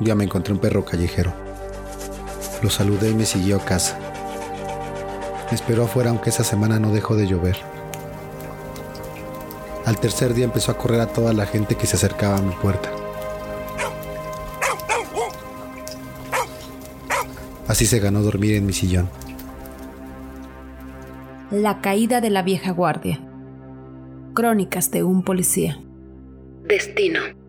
ya me encontré un perro callejero. Lo saludé y me siguió a casa. Me esperó afuera aunque esa semana no dejó de llover. Al tercer día empezó a correr a toda la gente que se acercaba a mi puerta. Así se ganó dormir en mi sillón. La caída de la vieja guardia. Crónicas de un policía. Destino.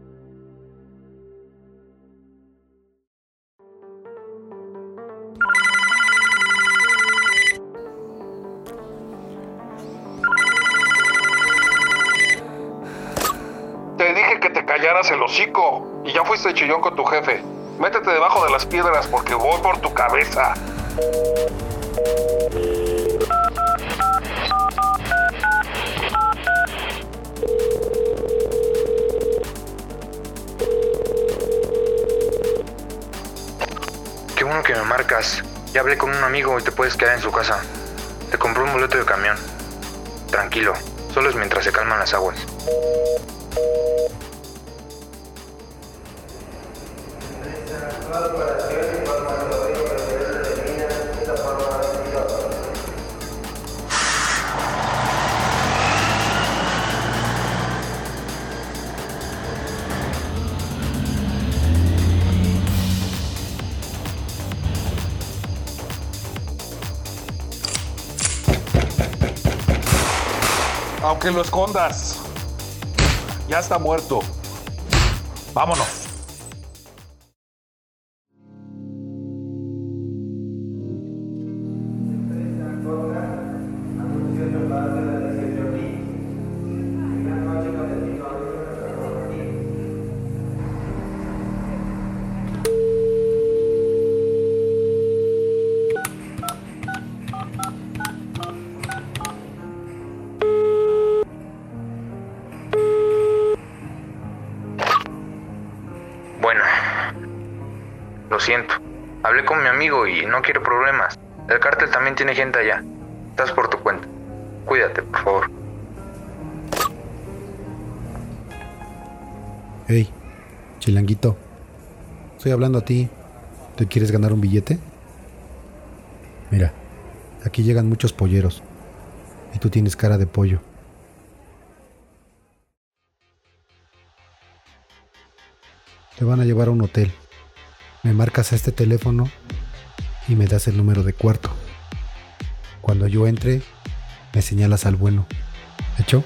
Callaras el hocico y ya fuiste chillón con tu jefe. Métete debajo de las piedras porque voy por tu cabeza. Qué bueno que me marcas. Ya hablé con un amigo y te puedes quedar en su casa. Te compré un boleto de camión. Tranquilo, solo es mientras se calman las aguas. Aunque lo escondas. Ya está muerto. Vámonos. Siento. Hablé con mi amigo y no quiero problemas. El cártel también tiene gente allá. Estás por tu cuenta. Cuídate, por favor. Hey, chilanguito. Estoy hablando a ti. ¿Te quieres ganar un billete? Mira, aquí llegan muchos polleros. Y tú tienes cara de pollo. Te van a llevar a un hotel. Me marcas a este teléfono y me das el número de cuarto. Cuando yo entre, me señalas al bueno. ¿Hecho?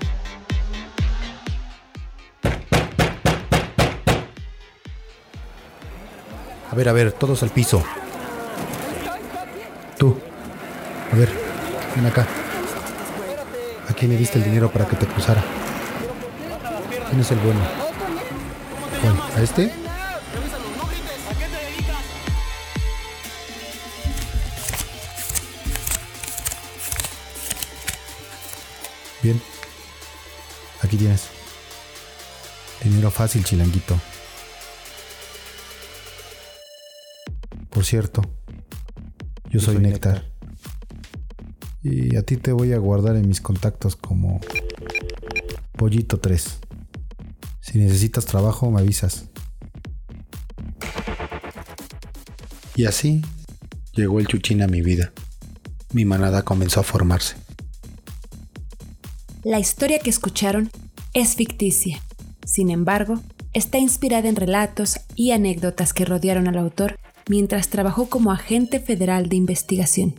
A ver, a ver, todos al piso. Tú. A ver, ven acá. ¿A quién le diste el dinero para que te cruzara? ¿Quién es el bueno? ¿Cuál? ¿A este? Bien. Aquí tienes. Dinero fácil, chilanguito. Por cierto, yo soy, Néctar. Y a ti te voy a guardar en mis contactos como Pollito 3. Si necesitas trabajo, me avisas. Y así llegó el chuchín a mi vida. Mi manada comenzó a formarse. La historia que escucharon es ficticia. Sin embargo, está inspirada en relatos y anécdotas que rodearon al autor mientras trabajó como agente federal de investigación.